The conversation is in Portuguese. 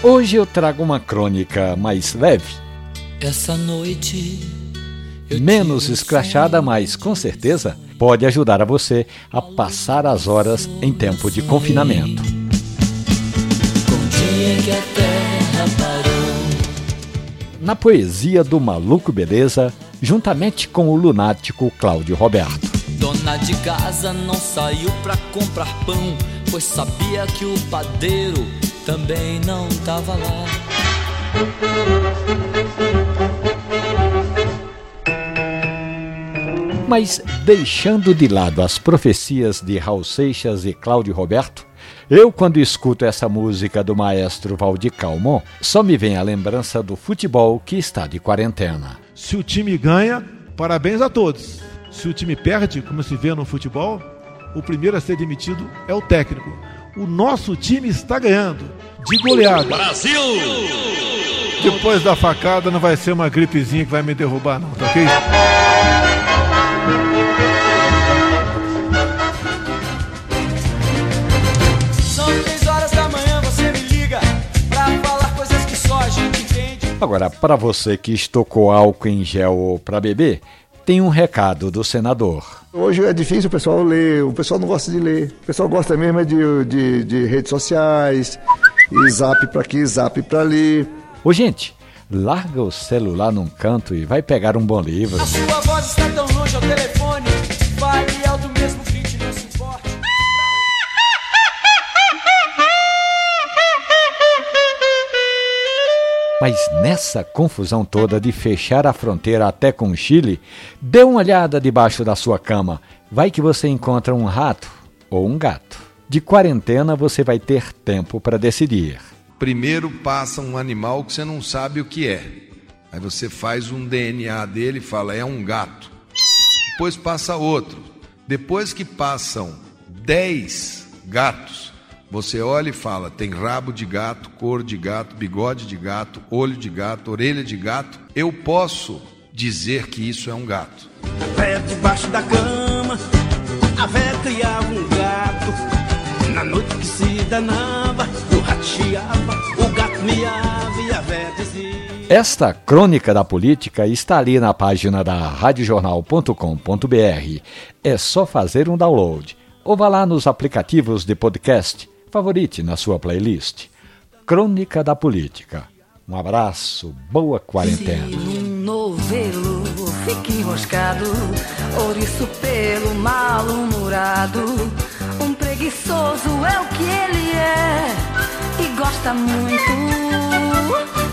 Hoje eu trago uma crônica mais leve. Essa noite. Menos escrachada, mas com certeza pode ajudar a você a passar as horas em tempo de confinamento. Na poesia do Maluco Beleza, juntamente com o lunático Cláudio Roberto. Dona de casa não saiu pra comprar pão, pois sabia que o padeiro também não tava lá. Mas deixando de lado as profecias de Raul Seixas e Cláudio Roberto, eu, quando escuto essa música do maestro Valdir Calmon, só me vem a lembrança do futebol que está de quarentena. Se o time ganha, parabéns a todos. Se o time perde, como se vê no futebol, o primeiro a ser demitido é o técnico. O nosso time está ganhando de goleada. Brasil! Depois da facada não vai ser uma gripezinha que vai me derrubar, não, tá ok? São três horas da manhã, você me liga pra falar coisas que só a gente entende. Agora, para você que estocou álcool em gel para beber, tem um recado do senador. Hoje é difícil o pessoal ler, o pessoal não gosta de ler. O pessoal gosta mesmo é de, de, de redes sociais, e zap para aqui, zap para ali. Ô, gente, larga o celular num canto e vai pegar um bom livro. A sua voz está tão longe ao telefone, fale alto mesmo, grite, não se importe. Mas nessa confusão toda de fechar a fronteira até com o Chile, dê uma olhada debaixo da sua cama. Vai que você encontra um rato ou um gato. De quarentena você vai ter tempo para decidir. Primeiro passa um animal que você não sabe o que é. Aí você faz um DNA dele e fala, é um gato. Depois passa outro. Depois que passam 10 gatos, você olha e fala: tem rabo de gato, cor de gato, bigode de gato, olho de gato, orelha de gato. Eu posso dizer que isso é um gato. Pé debaixo da cama, a véia criava um gato. Danava, o rato chiava, o gato miava e a véia dizia. Esta crônica da política está ali na página da radiojornal.com.br. É só fazer um download ou vá lá nos aplicativos de podcast, favorite na sua playlist. Crônica da Política. Um abraço, boa quarentena. num novelo fica enroscado, ouriço pelo mal-humorado. Preguiçoso é o que ele é e gosta muito